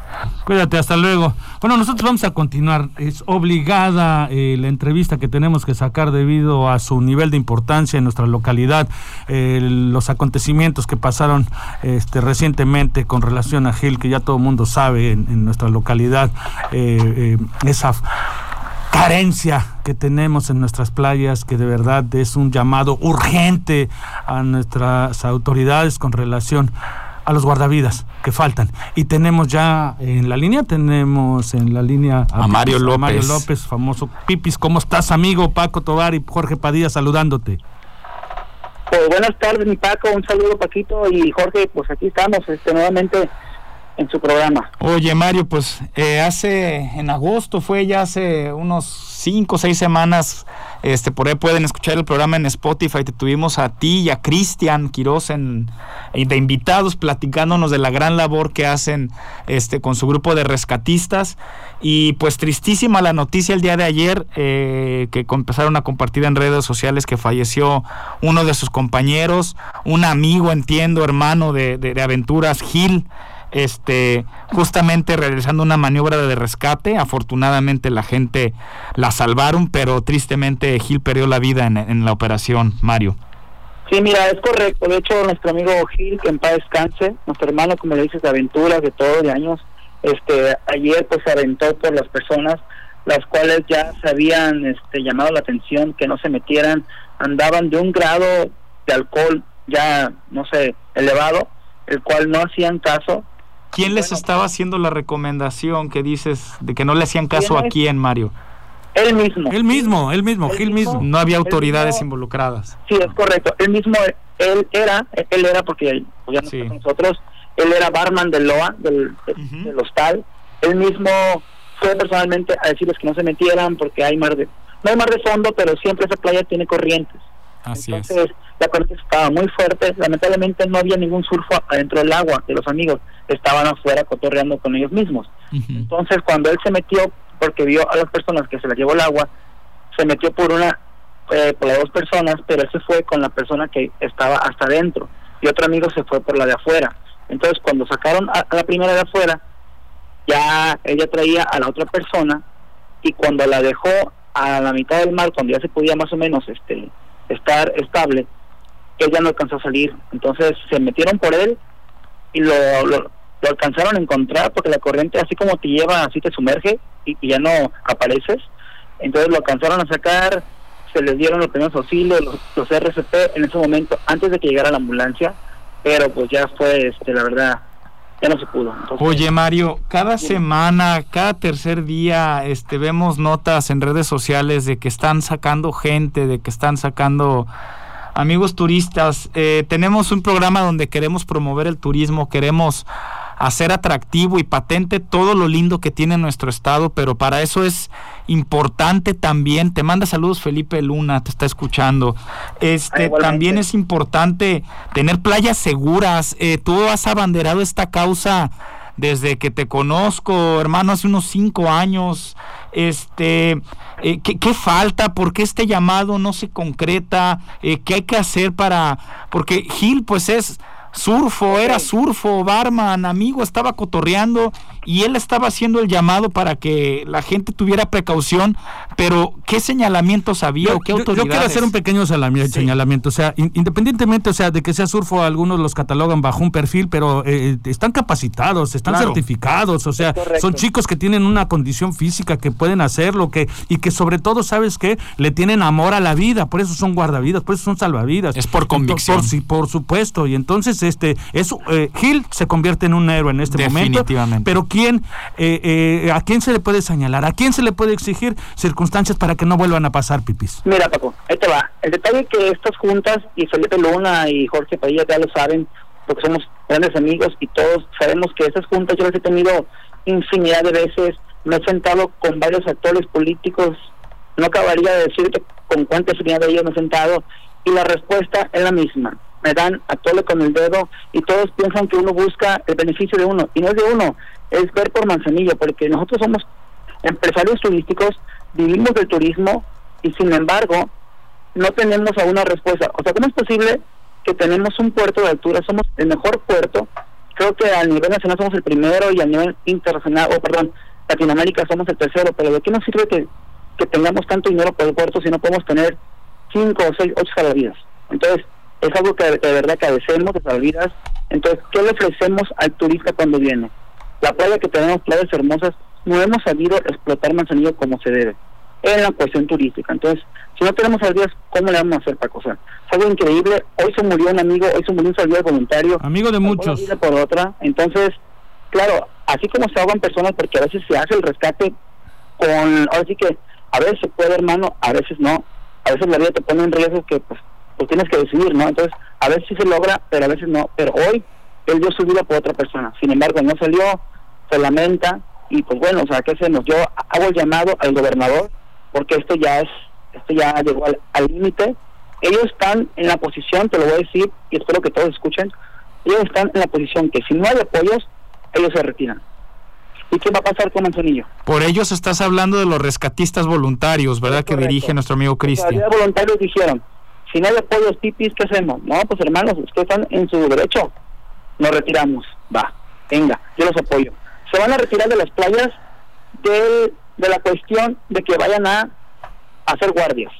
Cuídate, hasta luego. Bueno, nosotros vamos a continuar. Es obligada eh, la entrevista que tenemos que sacar debido a su nivel de importancia en nuestra localidad, eh, los acontecimientos que pasaron este, recientemente con relación a Gil, que ya todo el mundo sabe en, nuestra localidad, eh, esa carencia que tenemos en nuestras playas, que de verdad es un llamado urgente a nuestras autoridades con relación a los guardavidas que faltan. Y tenemos ya en la línea, tenemos en la línea A Mario Pipis, Mario López. López, famoso Pipis. ¿Cómo estás, amigo? Paco Tobar y Jorge Padilla saludándote. Pues buenas tardes, mi Paco, un saludo Paquito y Jorge, pues aquí estamos este nuevamente en su programa. Oye, Mario, pues eh, hace, en agosto fue ya hace unos cinco o seis semanas, este, por ahí pueden escuchar el programa en Spotify, te tuvimos a ti y a Cristian Quiroz en, de invitados platicándonos de la gran labor que hacen este, con su grupo de rescatistas. Y pues tristísima la noticia el día de ayer eh, que empezaron a compartir en redes sociales que falleció uno de sus compañeros, un amigo, entiendo, hermano de- de aventuras, Gil, este, justamente realizando una maniobra de rescate. Afortunadamente la gente la salvaron, pero tristemente Gil perdió la vida en, la operación, Mario. Sí, mira, es correcto. De hecho, nuestro amigo Gil, que en paz descanse, nuestro hermano, como le dices, de aventuras, de todo, de años, este, ayer pues se aventó por las personas, las cuales ya se habían este, llamado la atención que no se metieran, andaban de un grado de alcohol ya, no sé, elevado, el cual no hacían caso. ¿Quién les Bueno, estaba haciendo la recomendación que dices de que no le hacían caso a ¿Quién Mario? Él mismo. Él mismo, él mismo, Él Gil mismo. mismo. No había autoridades mismo- involucradas. Sí, es correcto. Él mismo, él era, él era porque pues, ya no Sí. está con nosotros, él era barman del LOA, del, del hostal. Él mismo fue personalmente a decirles que no se metieran porque hay mar de, no hay mar de fondo, pero siempre esa playa tiene corrientes. Así es. Entonces, la corriente estaba muy fuerte. Lamentablemente no había ningún surfo adentro del agua de los amigos. Estaban afuera cotorreando con ellos mismos. Entonces, cuando él se metió, porque vio a las personas que se la llevó el agua, se metió por una, eh, por las dos personas, pero él se fue con la persona que estaba hasta adentro y otro amigo se fue por la de afuera. Entonces, cuando sacaron a, a la primera de afuera, ya ella traía a la otra persona y cuando la dejó a la mitad del mar, cuando ya se podía más o menos este estar estable, ella no alcanzó a salir. Entonces se metieron por él y lo, lo, alcanzaron a encontrar porque la corriente así como te lleva, así te sumerge y, y ya no apareces. Entonces lo alcanzaron a sacar, se les dieron los primeros auxilios, los, los RCP en ese momento, antes de que llegara la ambulancia, pero pues ya fue, este, la verdad, ya no se pudo. Oye Mario, cada semana, cada tercer día, este, vemos notas en redes sociales de que están sacando gente, de que están sacando amigos turistas. Eh, tenemos un programa donde queremos promover el turismo, queremos hacer atractivo y patente todo lo lindo que tiene nuestro estado, pero para eso es importante también, te manda saludos Felipe Luna, te está escuchando, este también es importante tener playas seguras, eh, tú has abanderado esta causa desde que te conozco, hermano, hace unos cinco años. Este, eh, ¿qué, falta? ¿Por qué este llamado no se concreta? Eh, ¿Qué hay que hacer para...? Porque Gil, pues es surfo, era surfo, barman, amigo, estaba cotorreando y él estaba haciendo el llamado para que la gente tuviera precaución, pero ¿qué señalamientos había o qué autoridades? Yo, quiero hacer un pequeño señalamiento, o sea, independientemente, o sea, de que sea surfo, algunos los catalogan bajo un perfil, pero eh, están capacitados, están certificados, o sea, son chicos que tienen una condición física que pueden hacerlo, que y que sobre todo, ¿sabes qué? Le tienen amor a la vida, por eso son guardavidas, por eso son salvavidas. Es por convicción. sí, por supuesto, y entonces este eso eh, Gil se convierte en un héroe en este momento, pero quién eh, eh, a quién se le puede señalar, a quién se le puede exigir circunstancias para que no vuelvan a pasar pipis. Mira Paco, ahí te va. El detalle es que estas juntas y Felipe Luna y Jorge Padilla ya lo saben porque somos grandes amigos y todos sabemos que esas juntas yo las he tenido infinidad de veces, me he sentado con varios actores políticos, no acabaría de decirte con cuánta infinidad de ellos me he sentado y la respuesta es la misma me dan a todo con el dedo y todos piensan que uno busca el beneficio de uno y no es de uno, es ver por manzanillo, porque nosotros somos empresarios turísticos, vivimos del turismo y sin embargo no tenemos aún una respuesta. O sea, ¿cómo es posible que tenemos un puerto de altura, somos el mejor puerto, creo que a nivel nacional somos el primero y a nivel internacional, o perdón, Latinoamérica somos el tercero, pero ¿de qué nos sirve que, que tengamos tanto dinero por el puerto si no podemos tener cinco o seis, ocho salvavidas? Entonces, es algo que de verdad agradecemos de salvidas. Entonces, ¿qué le ofrecemos al turista cuando viene? La playa que tenemos, playas hermosas, no hemos sabido explotar Manzanillo como se debe en la cuestión turística. Entonces, si no tenemos salvidas, ¿cómo le vamos a hacer para cosas? Es algo increíble. Hoy se murió un amigo, hoy se murió un salvia voluntario. Amigo de muchos. por otra. Entonces, claro, así como se ahogan personas, porque a veces se hace el rescate con, ahora sí que a veces se puede, hermano, a veces no. A veces la vida te pone en riesgo que pues pues tienes que decidir, ¿no? Entonces, a veces sí se logra, pero a veces no. Pero hoy él dio su vida por otra persona. Sin embargo, no salió, se lamenta y pues bueno, o sea, ¿qué hacemos? Yo hago el llamado al gobernador porque esto ya es, esto ya llegó al límite. Ellos están en la posición, te lo voy a decir y espero que todos escuchen, ellos están en la posición que si no hay apoyos, ellos se retiran. ¿Y qué va a pasar con Manzanillo? Por ellos estás hablando de los rescatistas voluntarios, ¿verdad? que dirige nuestro amigo Cristian. Los voluntarios dijeron, si no hay apoyos pipis, ¿qué hacemos? No, pues hermanos, ustedes están en su derecho. Nos retiramos. Va, venga, yo los apoyo. Se van a retirar de las playas de, de la cuestión de que vayan a hacer guardias,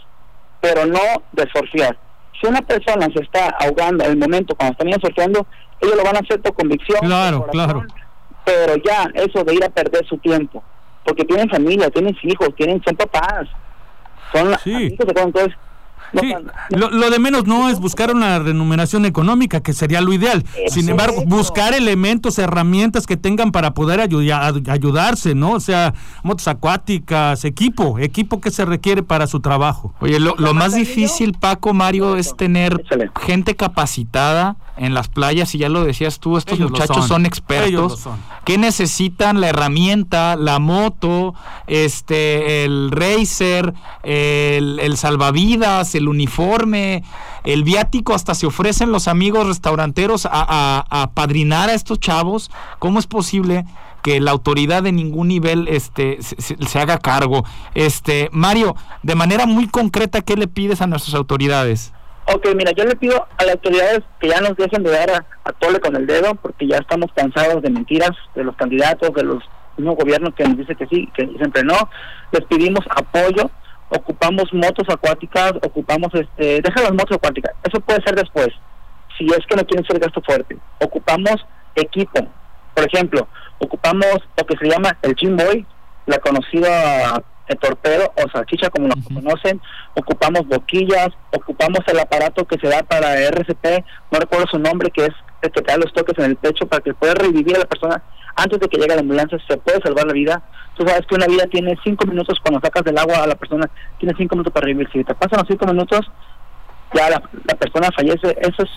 pero no de surfear. Si una persona se está ahogando en el momento cuando están surfeando, ellos lo van a hacer por convicción. Claro, claro. Pero ya, eso de ir a perder su tiempo, porque tienen familia, tienen hijos, tienen, son papás, son sí. amigos de Sí, lo, de menos no es buscar una remuneración económica, que sería lo ideal. Sin embargo, buscar elementos, herramientas que tengan para poder ayudarse, ¿no? O sea, motos acuáticas, equipo, equipo que se requiere para su trabajo. Oye, lo, lo más difícil, Paco, Mario, es tener gente capacitada en las playas y ya lo decías tú, estos muchachos son. expertos que necesitan la herramienta, la moto, este, el racer, el, el, salvavidas, el uniforme, el viático, hasta se ofrecen los amigos restauranteros a, padrinar a estos chavos. ¿Cómo es posible? que la autoridad de ningún nivel este, se, se, haga cargo. Este, Mario, de manera muy concreta, ¿qué le pides a nuestras autoridades? Ok, mira, yo le pido a las autoridades que ya nos dejen de dar a, tole con el dedo, porque ya estamos cansados de mentiras de los candidatos, de los mismos gobiernos que nos dice que sí, que siempre no. Les pedimos apoyo, ocupamos motos acuáticas, ocupamos, este, deja las motos acuáticas, eso puede ser después, si es que no quieren ser gasto fuerte. Ocupamos equipo, por ejemplo, ocupamos lo que se llama el Gym Boy, la conocida el torpedo o salchicha como lo conocen, ocupamos boquillas, ocupamos el aparato que se da para RCP, no recuerdo su nombre, que es que te da los toques en el pecho para que pueda revivir a la persona antes de que llegue la ambulancia, se puede salvar la vida. Tú sabes que una vida tiene cinco minutos cuando sacas del agua a la persona, tiene cinco minutos para revivir. Si te pasan los cinco minutos, ya la, la persona fallece. Eso es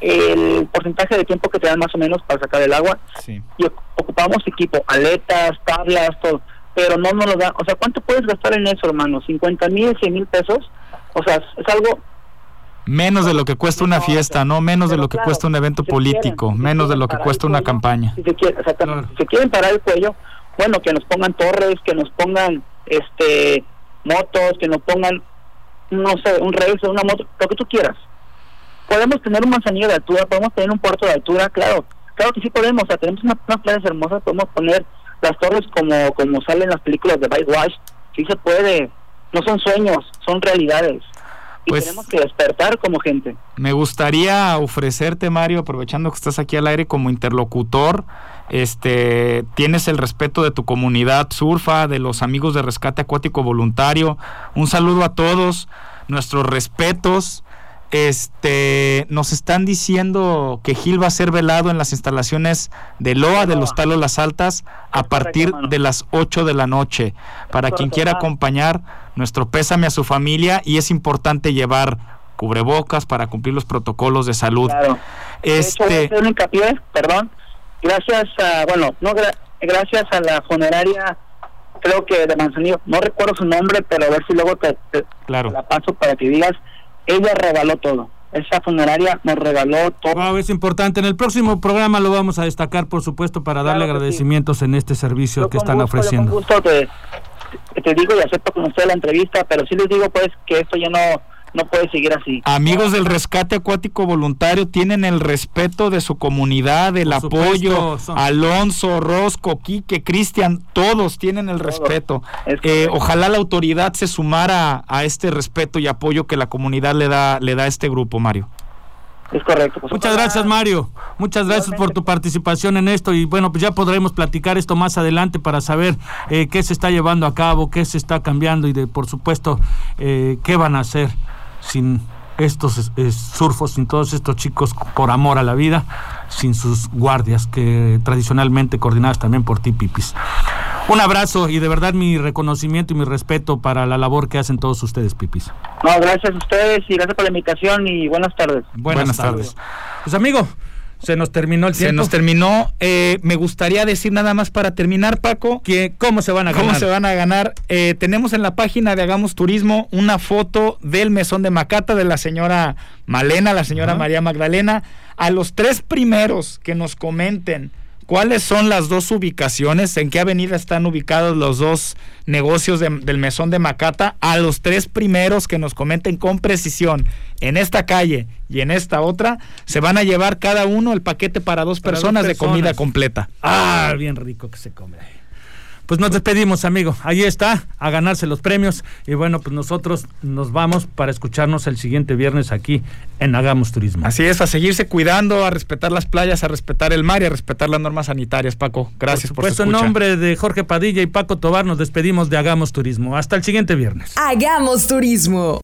el porcentaje de tiempo que te dan más o menos para sacar el agua. Sí. Y oc- ocupamos equipo, aletas, tablas, todo. Pero no nos lo dan. O sea, ¿cuánto puedes gastar en eso, hermano? ¿50 mil, 100 mil pesos? O sea, es algo Menos de lo que cuesta una fiesta, ¿no? Menos de lo que cuesta un evento político, quieren, menos de quieren lo que cuesta una campaña. Si se, quiere, exactamente, Claro. si se quieren parar el cuello, bueno, que nos pongan torres, que nos pongan este motos, que nos pongan, no sé, un race, una moto, lo que tú quieras. Podemos tener un manzanillo de altura, podemos tener un puerto de altura, claro, claro que sí podemos, o sea, tenemos una- unas playas hermosas, podemos poner las torres como como salen en las películas de Whitewash, sí se puede, no son sueños, son realidades. Y Pues- tenemos que despertar como gente. Me gustaría ofrecerte, Mario, aprovechando que estás aquí al aire como interlocutor, este, tienes el respeto de tu comunidad surfa, de los amigos de Rescate Acuático Voluntario. Un saludo a todos, nuestros respetos. Este, nos están diciendo que Gil va a ser velado en las instalaciones de Loa de los Talos Las Altas a partir de las 8 de la noche. Para quien quiera acompañar, nuestro pésame a su familia y es importante llevar cubrebocas para cumplir los protocolos de salud. Claro. De hecho, voy a Este, hincapié, perdón, gracias a, bueno, no gra- gracias a la funeraria, creo que de Manzanillo, no recuerdo su nombre, pero a ver si luego te, te- claro. te la paso para que digas, ella regaló todo. Esa funeraria nos regaló todo. Wow, es importante. En el próximo programa lo vamos a destacar, por supuesto, para darle Claro que sí. agradecimientos en este servicio Yo que están gusto, yo ofreciendo. Con gusto te, te- te digo y acepto con usted la entrevista, pero sí les digo pues que esto ya no, no puede seguir así. Amigos del Rescate Acuático Voluntario tienen el respeto de su comunidad, el Por supuesto, apoyo. son- Alonso, Rosco, Quique, Cristian, todos tienen el Todos. respeto. Es Eh, ojalá la autoridad se sumara a este respeto y apoyo que la comunidad le da, le da a este grupo, Mario. Es correcto. Pues Muchas gracias, Mario. Muchas gracias por tu participación en esto y bueno, pues ya podremos platicar esto más adelante para saber eh, qué se está llevando a cabo, qué se está cambiando y de por supuesto eh, qué van a hacer sin estos surfos, sin todos estos chicos por amor a la vida, sin sus guardias que tradicionalmente coordinadas también por ti, Pipis. Un abrazo y de verdad mi reconocimiento y mi respeto para la labor que hacen todos ustedes, Pipis. No, gracias a ustedes y gracias por la invitación y buenas tardes. Buenas tardes. Pues amigo, se nos terminó el Se tiempo. nos terminó. Eh, me gustaría decir nada más para terminar, Paco. que cómo se van a ¿Cómo ganar. se van a ganar? Eh, tenemos en la página de Hagamos Turismo una foto del mesón de Macata de la señora Malena, la señora. María Magdalena. A los tres primeros que nos comenten cuáles son las dos ubicaciones, en qué avenida están ubicados los dos negocios de- del mesón de Macata, a los tres primeros que nos comenten con precisión en esta calle y en esta otra, se van a llevar cada uno el paquete para dos Para dos personas de comida personas. completa. Ah, bien rico que se come. Pues nos despedimos, amigo. Ahí está, a ganarse los premios. Y bueno, pues nosotros nos vamos para escucharnos el siguiente viernes aquí en Hagamos Turismo. Así es, a seguirse cuidando, a respetar las playas, a respetar el mar y a respetar las normas sanitarias, Paco. Gracias por, Por su supuesto, en escucha. nombre de Jorge Padilla y Paco Tobar, nos despedimos de Hagamos Turismo. Hasta el siguiente viernes. Hagamos turismo.